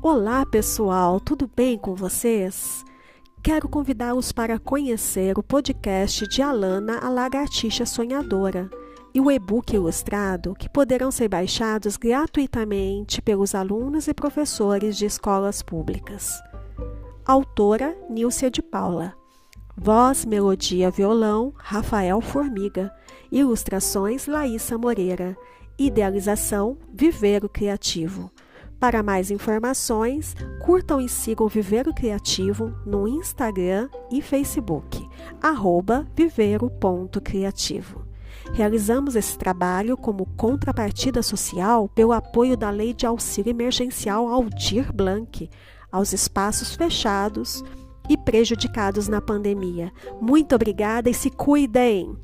Olá, pessoal, tudo bem com vocês? Quero convidá-los para conhecer o podcast de Alana, a Lagartixa Sonhadora, e o e-book ilustrado que poderão ser baixados gratuitamente pelos alunos e professores de escolas públicas. Autora Nílcia de Paula. Voz, melodia, violão, Rafael Formiga. Ilustrações, Laísa Moreira. Idealização, Viveiro Criativo. Para mais informações, curtam e sigam Viveiro Criativo no Instagram e Facebook, arroba viveiro.criativo. Realizamos esse trabalho como contrapartida social pelo apoio da Lei de Auxílio Emergencial Aldir Blanc aos espaços fechados e prejudicados na pandemia. Muito obrigada e se cuidem!